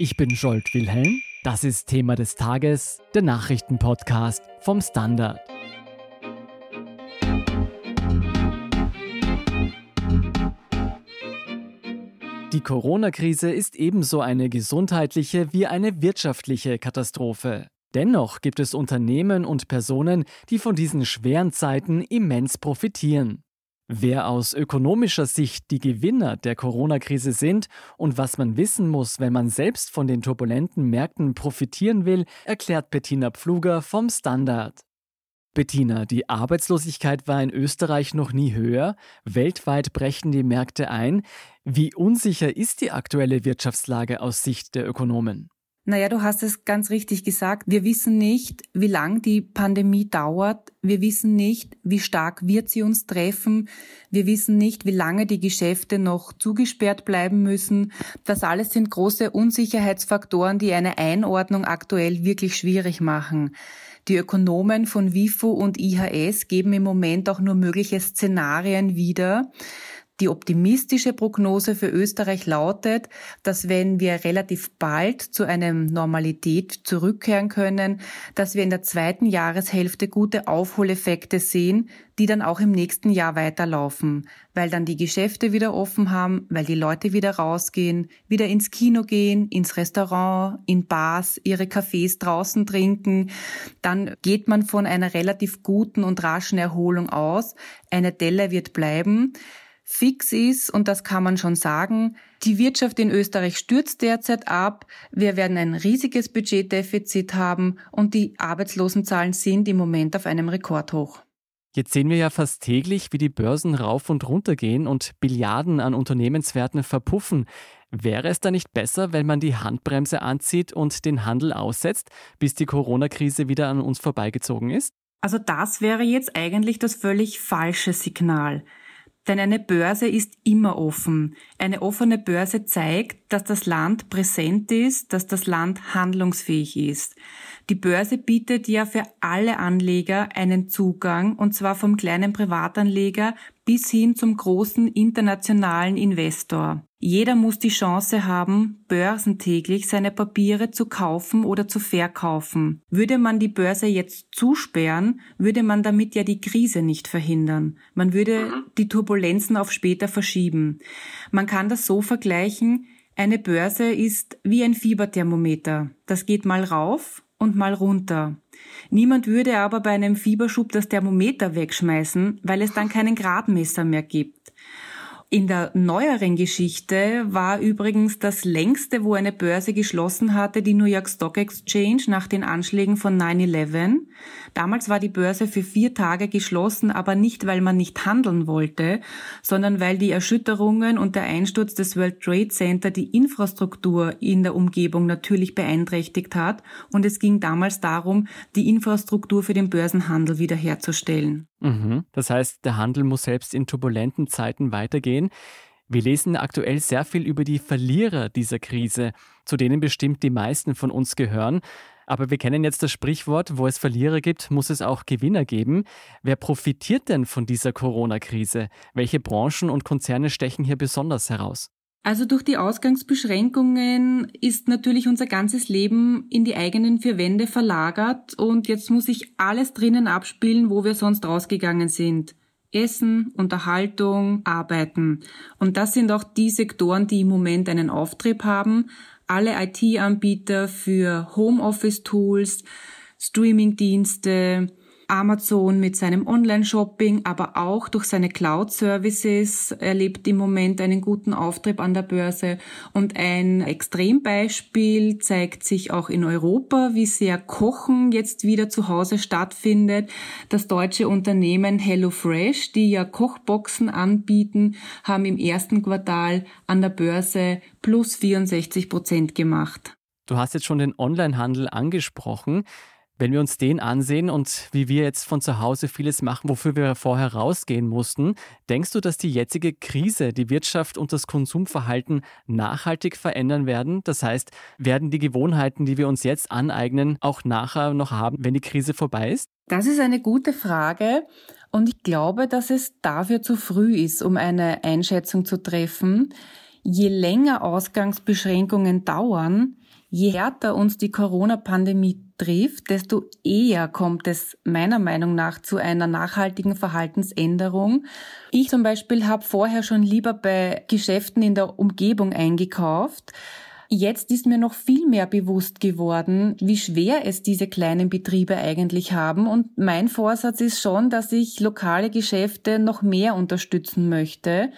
Ich bin Scholt Wilhelm. Das ist Thema des Tages, der Nachrichtenpodcast vom Standard. Die Corona-Krise ist ebenso eine gesundheitliche wie eine wirtschaftliche Katastrophe. Dennoch gibt es Unternehmen und Personen, die von diesen schweren Zeiten immens profitieren. Wer aus ökonomischer Sicht die Gewinner der Corona-Krise sind und was man wissen muss, wenn man selbst von den turbulenten Märkten profitieren will, erklärt Bettina Pfluger vom Standard. Bettina, die Arbeitslosigkeit war in Österreich noch nie höher, weltweit brechen die Märkte ein. Wie unsicher ist die aktuelle Wirtschaftslage aus Sicht der Ökonomen? Naja, du hast es ganz richtig gesagt. Wir wissen nicht, wie lang die Pandemie dauert. Wir wissen nicht, wie stark wird sie uns treffen. Wir wissen nicht, wie lange die Geschäfte noch zugesperrt bleiben müssen. Das alles sind große Unsicherheitsfaktoren, die eine Einordnung aktuell wirklich schwierig machen. Die Ökonomen von WIFO und IHS geben im Moment auch nur mögliche Szenarien wieder. Die optimistische Prognose für Österreich lautet, dass wenn wir relativ bald zu einem Normalität zurückkehren können, dass wir in der zweiten Jahreshälfte gute Aufholeffekte sehen, die dann auch im nächsten Jahr weiterlaufen, weil dann die Geschäfte wieder offen haben, weil die Leute wieder rausgehen, wieder ins Kino gehen, ins Restaurant, in Bars, ihre Kaffees draußen trinken. Dann geht man von einer relativ guten und raschen Erholung aus. Eine Delle wird bleiben. Fix ist, und das kann man schon sagen, die Wirtschaft in Österreich stürzt derzeit ab, wir werden ein riesiges Budgetdefizit haben und die Arbeitslosenzahlen sind im Moment auf einem Rekordhoch. Jetzt sehen wir ja fast täglich, wie die Börsen rauf und runter gehen und Billiarden an Unternehmenswerten verpuffen. Wäre es da nicht besser, wenn man die Handbremse anzieht und den Handel aussetzt, bis die Corona-Krise wieder an uns vorbeigezogen ist? Also das wäre jetzt eigentlich das völlig falsche Signal. Denn eine Börse ist immer offen. Eine offene Börse zeigt, dass das Land präsent ist, dass das Land handlungsfähig ist. Die Börse bietet ja für alle Anleger einen Zugang, und zwar vom kleinen Privatanleger bis hin zum großen internationalen Investor. Jeder muss die Chance haben, börsentäglich seine Papiere zu kaufen oder zu verkaufen. Würde man die Börse jetzt zusperren, würde man damit ja die Krise nicht verhindern. Man würde mhm. die Turbulenzen auf später verschieben. Man kann das so vergleichen, eine Börse ist wie ein Fieberthermometer. Das geht mal rauf und mal runter. Niemand würde aber bei einem Fieberschub das Thermometer wegschmeißen, weil es dann keinen Gradmesser mehr gibt. In der neueren Geschichte war übrigens das längste, wo eine Börse geschlossen hatte, die New York Stock Exchange nach den Anschlägen von 9-11. Damals war die Börse für vier Tage geschlossen, aber nicht, weil man nicht handeln wollte, sondern weil die Erschütterungen und der Einsturz des World Trade Center die Infrastruktur in der Umgebung natürlich beeinträchtigt hat. Und es ging damals darum, die Infrastruktur für den Börsenhandel wiederherzustellen. Mhm. Das heißt, der Handel muss selbst in turbulenten Zeiten weitergehen. Wir lesen aktuell sehr viel über die Verlierer dieser Krise, zu denen bestimmt die meisten von uns gehören. Aber wir kennen jetzt das Sprichwort, wo es Verlierer gibt, muss es auch Gewinner geben. Wer profitiert denn von dieser Corona-Krise? Welche Branchen und Konzerne stechen hier besonders heraus? Also durch die Ausgangsbeschränkungen ist natürlich unser ganzes Leben in die eigenen vier Wände verlagert und jetzt muss sich alles drinnen abspielen, wo wir sonst rausgegangen sind. Essen, Unterhaltung, Arbeiten. Und das sind auch die Sektoren, die im Moment einen Auftrieb haben. Alle IT-Anbieter für Homeoffice-Tools, Streaming-Dienste, Amazon mit seinem Online-Shopping, aber auch durch seine Cloud-Services erlebt im Moment einen guten Auftrieb an der Börse. Und ein Extrembeispiel zeigt sich auch in Europa, wie sehr Kochen jetzt wieder zu Hause stattfindet. Das deutsche Unternehmen HelloFresh, die ja Kochboxen anbieten, haben im ersten Quartal an der Börse plus 64 Prozent gemacht. Du hast jetzt schon den Onlinehandel angesprochen. Wenn wir uns den ansehen und wie wir jetzt von zu Hause vieles machen, wofür wir vorher rausgehen mussten, denkst du, dass die jetzige Krise die Wirtschaft und das Konsumverhalten nachhaltig verändern werden? Das heißt, werden die Gewohnheiten, die wir uns jetzt aneignen, auch nachher noch haben, wenn die Krise vorbei ist? Das ist eine gute Frage. Und ich glaube, dass es dafür zu früh ist, um eine Einschätzung zu treffen. Je länger Ausgangsbeschränkungen dauern, je härter uns die Corona-Pandemie trifft, desto eher kommt es meiner Meinung nach zu einer nachhaltigen Verhaltensänderung. Ich zum Beispiel habe vorher schon lieber bei Geschäften in der Umgebung eingekauft. Jetzt ist mir noch viel mehr bewusst geworden, wie schwer es diese kleinen Betriebe eigentlich haben. Und mein Vorsatz ist schon, dass ich lokale Geschäfte noch mehr unterstützen möchte.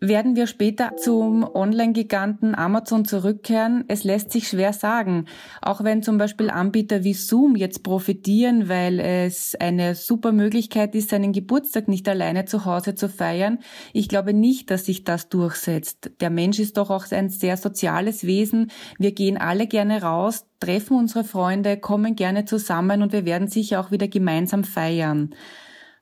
Werden wir später zum Online-Giganten Amazon zurückkehren? Es lässt sich schwer sagen. Auch wenn zum Beispiel Anbieter wie Zoom jetzt profitieren, weil es eine super Möglichkeit ist, seinen Geburtstag nicht alleine zu Hause zu feiern. Ich glaube nicht, dass sich das durchsetzt. Der Mensch ist doch auch ein sehr soziales Wesen. Wir gehen alle gerne raus, treffen unsere Freunde, kommen gerne zusammen und wir werden sicher auch wieder gemeinsam feiern.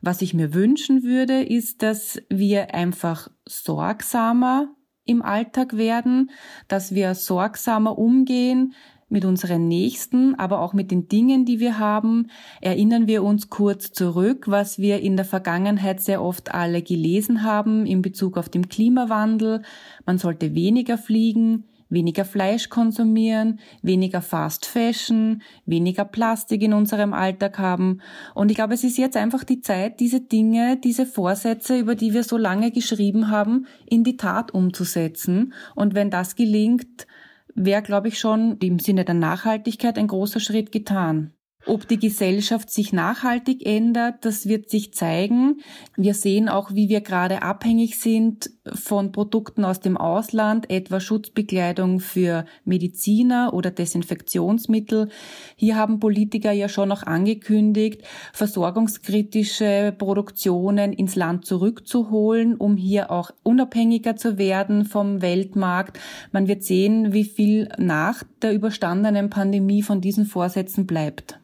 Was ich mir wünschen würde, ist, dass wir einfach sorgsamer im Alltag werden, dass wir sorgsamer umgehen mit unseren Nächsten, aber auch mit den Dingen, die wir haben. Erinnern wir uns kurz zurück, was wir in der Vergangenheit sehr oft alle gelesen haben in Bezug auf den Klimawandel. Man sollte weniger fliegen, weniger Fleisch konsumieren, weniger Fast Fashion, weniger Plastik in unserem Alltag haben. Und ich glaube, es ist jetzt einfach die Zeit, diese Dinge, diese Vorsätze, über die wir so lange geschrieben haben, in die Tat umzusetzen. Und wenn das gelingt, wäre, glaube ich, schon im Sinne der Nachhaltigkeit ein großer Schritt getan. Ob die Gesellschaft sich nachhaltig ändert, das wird sich zeigen. Wir sehen auch, wie wir gerade abhängig sind von Produkten aus dem Ausland, etwa Schutzbekleidung für Mediziner oder Desinfektionsmittel. Hier haben Politiker ja schon noch angekündigt, versorgungskritische Produktionen ins Land zurückzuholen, um hier auch unabhängiger zu werden vom Weltmarkt. Man wird sehen, wie viel nach der überstandenen Pandemie von diesen Vorsätzen bleibt.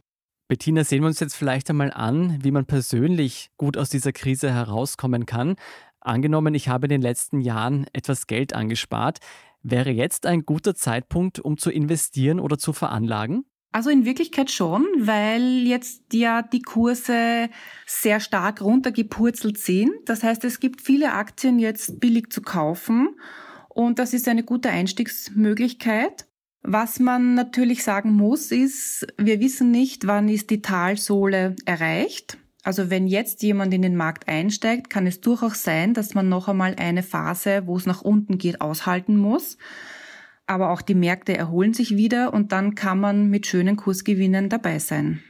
Bettina, sehen wir uns jetzt vielleicht einmal an, wie man persönlich gut aus dieser Krise herauskommen kann. Angenommen, ich habe in den letzten Jahren etwas Geld angespart. Wäre jetzt ein guter Zeitpunkt, um zu investieren oder zu veranlagen? Also in Wirklichkeit schon, weil jetzt ja die Kurse sehr stark runtergepurzelt sind. Das heißt, es gibt viele Aktien jetzt billig zu kaufen und das ist eine gute Einstiegsmöglichkeit. Was man natürlich sagen muss, ist, wir wissen nicht, wann ist die Talsohle erreicht. Also wenn jetzt jemand in den Markt einsteigt, kann es durchaus sein, dass man noch einmal eine Phase, wo es nach unten geht, aushalten muss. Aber auch die Märkte erholen sich wieder und dann kann man mit schönen Kursgewinnen dabei sein.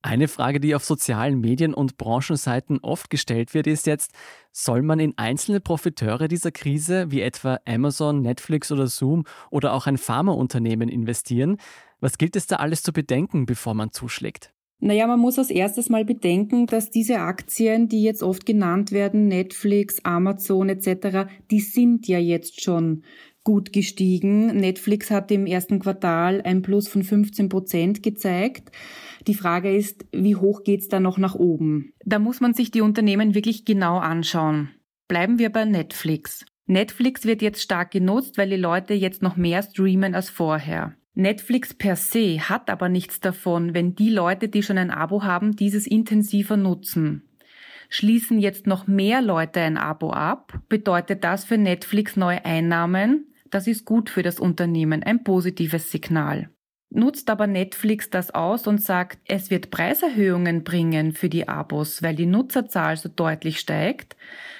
Eine Frage, die auf sozialen Medien und Branchenseiten oft gestellt wird, ist jetzt, soll man in einzelne Profiteure dieser Krise, wie etwa Amazon, Netflix oder Zoom oder auch ein Pharmaunternehmen investieren? Was gilt es da alles zu bedenken, bevor man zuschlägt? Naja, man muss als erstes mal bedenken, dass diese Aktien, die jetzt oft genannt werden, Netflix, Amazon etc., die sind ja jetzt schon gut gestiegen. Netflix hat im ersten Quartal ein Plus von 15 Prozent gezeigt. Die Frage ist, wie hoch geht's da noch nach oben? Da muss man sich die Unternehmen wirklich genau anschauen. Bleiben wir bei Netflix. Netflix wird jetzt stark genutzt, weil die Leute jetzt noch mehr streamen als vorher. Netflix per se hat aber nichts davon, wenn die Leute, die schon ein Abo haben, dieses intensiver nutzen. Schließen jetzt noch mehr Leute ein Abo ab, bedeutet das für Netflix neue Einnahmen, das ist gut für das Unternehmen, ein positives Signal. Nutzt aber Netflix das aus und sagt, es wird Preiserhöhungen bringen für die Abos, weil die Nutzerzahl so deutlich steigt,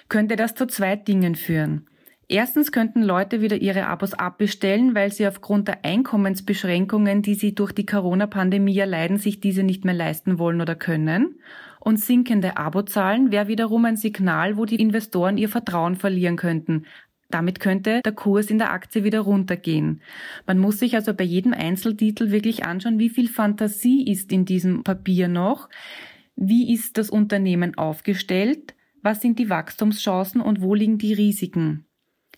könnte das zu zwei Dingen führen. Erstens könnten Leute wieder ihre Abos abbestellen, weil sie aufgrund der Einkommensbeschränkungen, die sie durch die Corona-Pandemie erleiden, sich diese nicht mehr leisten wollen oder können. Und sinkende Abozahlen wäre wiederum ein Signal, wo die Investoren ihr Vertrauen verlieren könnten. Damit könnte der Kurs in der Aktie wieder runtergehen. Man muss sich also bei jedem Einzeltitel wirklich anschauen, wie viel Fantasie ist in diesem Papier noch, wie ist das Unternehmen aufgestellt, was sind die Wachstumschancen und wo liegen die Risiken.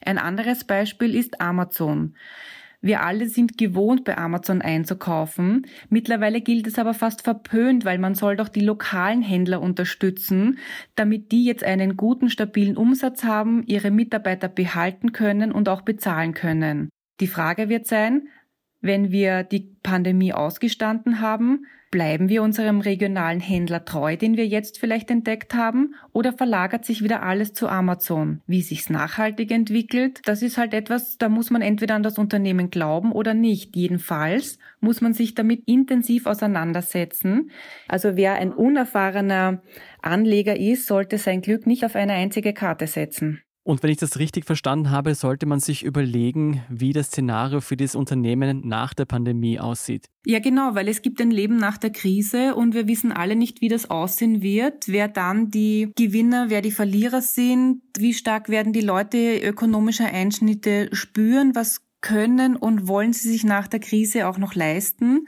Ein anderes Beispiel ist Amazon. Wir alle sind gewohnt, bei Amazon einzukaufen. Mittlerweile gilt es aber fast verpönt, weil man soll doch die lokalen Händler unterstützen, damit die jetzt einen guten, stabilen Umsatz haben, ihre Mitarbeiter behalten können und auch bezahlen können. Die Frage wird sein, Wenn wir die Pandemie ausgestanden haben, Bleiben wir unserem regionalen Händler treu, den wir jetzt vielleicht entdeckt haben, oder verlagert sich wieder alles zu Amazon? Wie sich's nachhaltig entwickelt, das ist halt etwas, da muss man entweder an das Unternehmen glauben oder nicht. Jedenfalls muss man sich damit intensiv auseinandersetzen. Also wer ein unerfahrener Anleger ist, sollte sein Glück nicht auf eine einzige Karte setzen. Und wenn ich das richtig verstanden habe, sollte man sich überlegen, wie das Szenario für das Unternehmen nach der Pandemie aussieht. Ja, genau, weil es gibt ein Leben nach der Krise und wir wissen alle nicht, wie das aussehen wird, wer dann die Gewinner, wer die Verlierer sind, wie stark werden die Leute ökonomische Einschnitte spüren, was können und wollen sie sich nach der Krise auch noch leisten.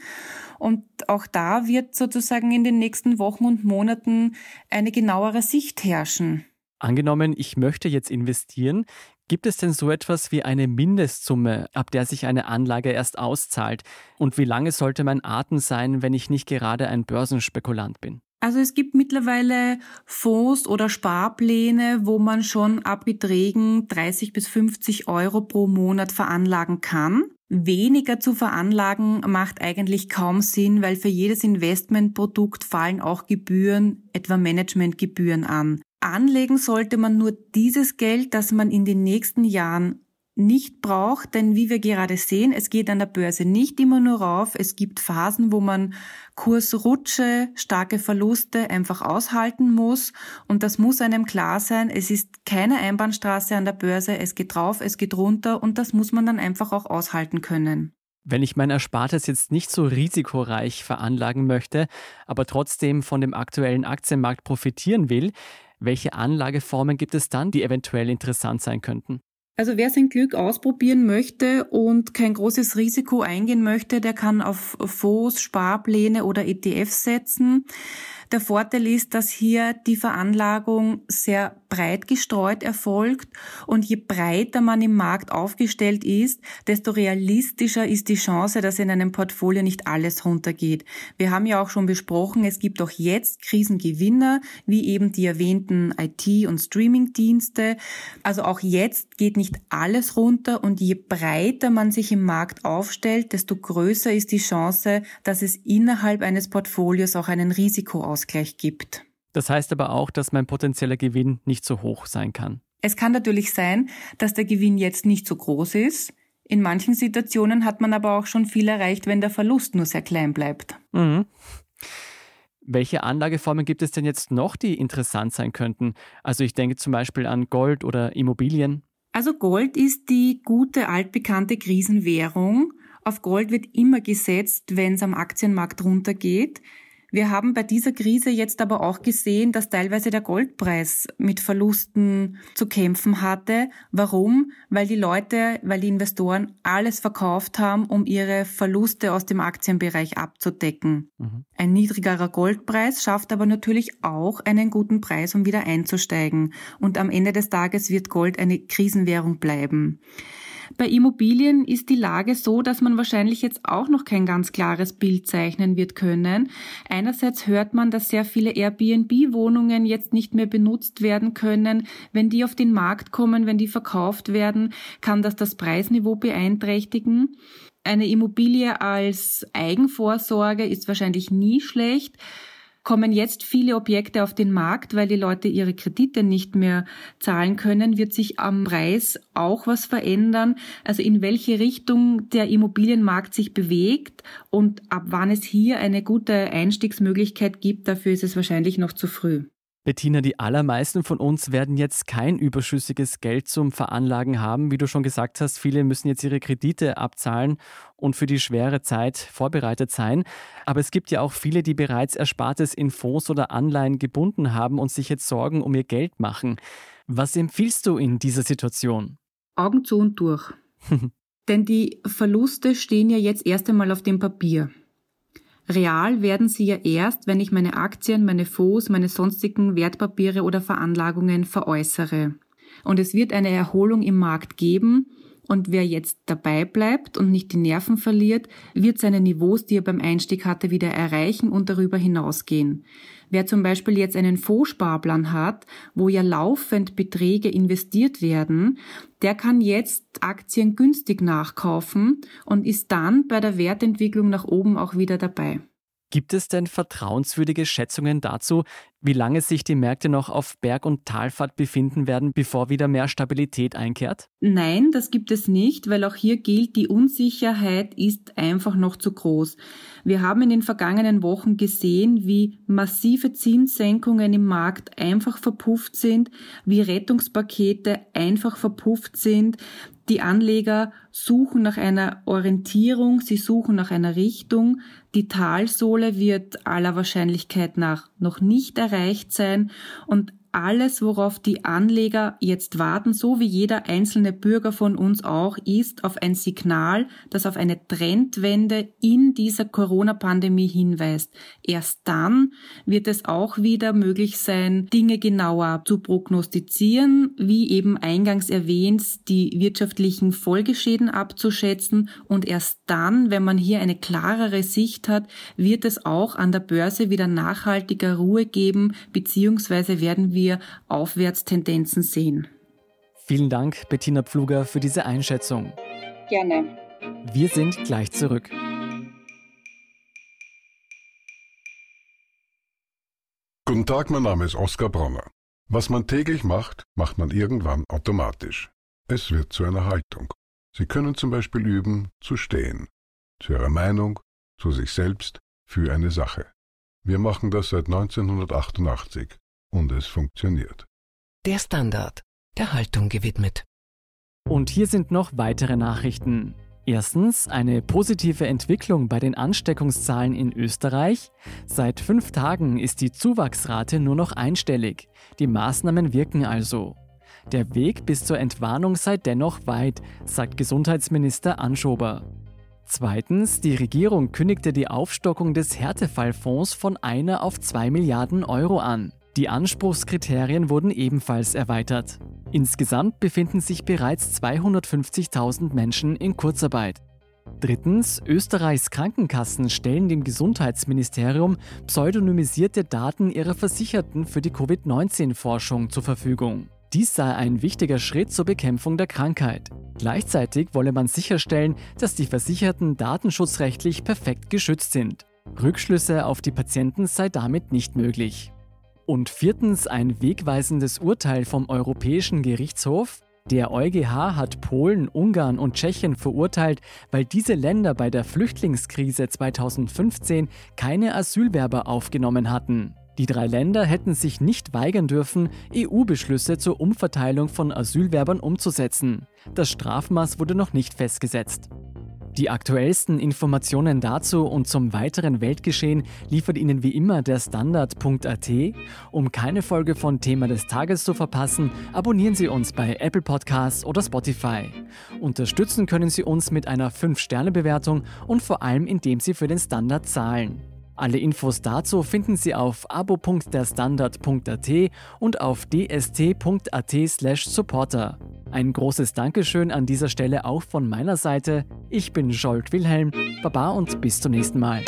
Und auch da wird sozusagen in den nächsten Wochen und Monaten eine genauere Sicht herrschen. Angenommen, ich möchte jetzt investieren, gibt es denn so etwas wie eine Mindestsumme, ab der sich eine Anlage erst auszahlt? Und wie lange sollte mein Atem sein, wenn ich nicht gerade ein Börsenspekulant bin? Also es gibt mittlerweile Fonds oder Sparpläne, wo man schon ab Beträgen 30 bis 50 Euro pro Monat veranlagen kann. Weniger zu veranlagen macht eigentlich kaum Sinn, weil für jedes Investmentprodukt fallen auch Gebühren, etwa Managementgebühren an. Anlegen sollte man nur dieses Geld, das man in den nächsten Jahren nicht braucht, denn wie wir gerade sehen, es geht an der Börse nicht immer nur rauf. Es gibt Phasen, wo man Kursrutsche, starke Verluste einfach aushalten muss und das muss einem klar sein. Es ist keine Einbahnstraße an der Börse. Es geht drauf, es geht runter und das muss man dann einfach auch aushalten können. Wenn ich mein Erspartes jetzt nicht so risikoreich veranlagen möchte, aber trotzdem von dem aktuellen Aktienmarkt profitieren will, welche Anlageformen gibt es dann, die eventuell interessant sein könnten? Also wer sein Glück ausprobieren möchte und kein großes Risiko eingehen möchte, der kann auf Fonds, Sparpläne oder ETFs setzen. Der Vorteil ist, dass hier die Veranlagung sehr breit gestreut erfolgt und je breiter man im Markt aufgestellt ist, desto realistischer ist die Chance, dass in einem Portfolio nicht alles runtergeht. Wir haben ja auch schon besprochen, es gibt auch jetzt Krisengewinner, wie eben die erwähnten IT- und Streamingdienste. Also auch jetzt geht nicht alles runter und je breiter man sich im Markt aufstellt, desto größer ist die Chance, dass es innerhalb eines Portfolios auch einen Risikoausgleich Ausgleich gibt. Das heißt aber auch, dass mein potenzieller Gewinn nicht so hoch sein kann. Es kann natürlich sein, dass der Gewinn jetzt nicht so groß ist. In manchen Situationen hat man aber auch schon viel erreicht, wenn der Verlust nur sehr klein bleibt. Mhm. Welche Anlageformen gibt es denn jetzt noch, die interessant sein könnten? Also ich denke zum Beispiel an Gold oder Immobilien. Also Gold ist die gute altbekannte Krisenwährung. Auf Gold wird immer gesetzt, wenn es am Aktienmarkt runtergeht. Wir haben bei dieser Krise jetzt aber auch gesehen, dass teilweise der Goldpreis mit Verlusten zu kämpfen hatte. Warum? Weil die Leute, weil die Investoren alles verkauft haben, um ihre Verluste aus dem Aktienbereich abzudecken. Mhm. Ein niedrigerer Goldpreis schafft aber natürlich auch einen guten Preis, um wieder einzusteigen. Und am Ende des Tages wird Gold eine Krisenwährung bleiben. Bei Immobilien ist die Lage so, dass man wahrscheinlich jetzt auch noch kein ganz klares Bild zeichnen wird können. Einerseits hört man, dass sehr viele Airbnb-Wohnungen jetzt nicht mehr benutzt werden können. Wenn die auf den Markt kommen, wenn die verkauft werden, kann das das Preisniveau beeinträchtigen. Eine Immobilie als Eigenvorsorge ist wahrscheinlich nie schlecht kommen jetzt viele Objekte auf den Markt, weil die Leute ihre Kredite nicht mehr zahlen können, wird sich am Preis auch was verändern. Also in welche Richtung der Immobilienmarkt sich bewegt und ab wann es hier eine gute Einstiegsmöglichkeit gibt, dafür ist es wahrscheinlich noch zu früh. Bettina, die allermeisten von uns werden jetzt kein überschüssiges Geld zum Veranlagen haben. Wie du schon gesagt hast, viele müssen jetzt ihre Kredite abzahlen und für die schwere Zeit vorbereitet sein. Aber es gibt ja auch viele, die bereits Erspartes in Fonds oder Anleihen gebunden haben und sich jetzt Sorgen um ihr Geld machen. Was empfiehlst du in dieser Situation? Augen zu und durch. Denn die Verluste stehen ja jetzt erst einmal auf dem Papier. Real werden sie ja erst, wenn ich meine Aktien, meine Fonds, meine sonstigen Wertpapiere oder Veranlagungen veräußere. Und es wird eine Erholung im Markt geben, und wer jetzt dabei bleibt und nicht die Nerven verliert, wird seine Niveaus, die er beim Einstieg hatte, wieder erreichen und darüber hinausgehen. Wer zum Beispiel jetzt einen Fondssparplan hat, wo ja laufend Beträge investiert werden, der kann jetzt Aktien günstig nachkaufen und ist dann bei der Wertentwicklung nach oben auch wieder dabei. Gibt es denn vertrauenswürdige Schätzungen dazu, wie lange sich die Märkte noch auf Berg- und Talfahrt befinden werden, bevor wieder mehr Stabilität einkehrt? Nein, das gibt es nicht, weil auch hier gilt, die Unsicherheit ist einfach noch zu groß. Wir haben in den vergangenen Wochen gesehen, wie massive Zinssenkungen im Markt einfach verpufft sind, wie Rettungspakete einfach verpufft sind, die Anleger suchen nach einer Orientierung, sie suchen nach einer Richtung. Die Talsohle wird aller Wahrscheinlichkeit nach noch nicht erreicht sein und alles, worauf die Anleger jetzt warten, so wie jeder einzelne Bürger von uns auch, ist auf ein Signal, das auf eine Trendwende in dieser Corona-Pandemie hinweist. Erst dann wird es auch wieder möglich sein, Dinge genauer zu prognostizieren, wie eben eingangs erwähnt, die wirtschaftlichen Folgeschäden abzuschätzen und erst dann, wenn man hier eine klarere Sicht hat, wird es auch an der Börse wieder nachhaltiger Ruhe geben, beziehungsweise werden wir wir Aufwärtstendenzen sehen. Vielen Dank, Bettina Pfluger, für diese Einschätzung. Gerne. Wir sind gleich zurück. Guten Tag, mein Name ist Oskar Bronner. Was man täglich macht, macht man irgendwann automatisch. Es wird zu einer Haltung. Sie können zum Beispiel üben, zu stehen. Zu Ihrer Meinung, zu sich selbst, für eine Sache. Wir machen das seit 1988 und es funktioniert. Der Standard, der Haltung gewidmet. Und hier sind noch weitere Nachrichten. Erstens eine positive Entwicklung bei den Ansteckungszahlen in Österreich. Seit fünf Tagen ist die Zuwachsrate nur noch einstellig. Die Maßnahmen wirken also. Der Weg bis zur Entwarnung sei dennoch weit, sagt Gesundheitsminister Anschober. Zweitens, die Regierung kündigte die Aufstockung des Härtefallfonds von einer auf zwei Milliarden Euro an. Die Anspruchskriterien wurden ebenfalls erweitert. Insgesamt befinden sich bereits 250.000 Menschen in Kurzarbeit. Drittens, Österreichs Krankenkassen stellen dem Gesundheitsministerium pseudonymisierte Daten ihrer Versicherten für die Covid-19-Forschung zur Verfügung. Dies sei ein wichtiger Schritt zur Bekämpfung der Krankheit. Gleichzeitig wolle man sicherstellen, dass die Versicherten datenschutzrechtlich perfekt geschützt sind. Rückschlüsse auf die Patienten sei damit nicht möglich. Und viertens ein wegweisendes Urteil vom Europäischen Gerichtshof. Der EuGH hat Polen, Ungarn und Tschechien verurteilt, weil diese Länder bei der Flüchtlingskrise 2015 keine Asylwerber aufgenommen hatten. Die drei Länder hätten sich nicht weigern dürfen, EU-Beschlüsse zur Umverteilung von Asylwerbern umzusetzen. Das Strafmaß wurde noch nicht festgesetzt. Die aktuellsten Informationen dazu und zum weiteren Weltgeschehen liefert Ihnen wie immer der Standard.at. Um keine Folge von Thema des Tages zu verpassen, abonnieren Sie uns bei Apple Podcasts oder Spotify. Unterstützen können Sie uns mit einer 5-Sterne-Bewertung und vor allem indem Sie für den Standard zahlen. Alle Infos dazu finden Sie auf abo.derstandard.at und auf dst.at/supporter. Ein großes Dankeschön an dieser Stelle auch von meiner Seite. Ich bin Scholt Wilhelm, Baba und bis zum nächsten Mal.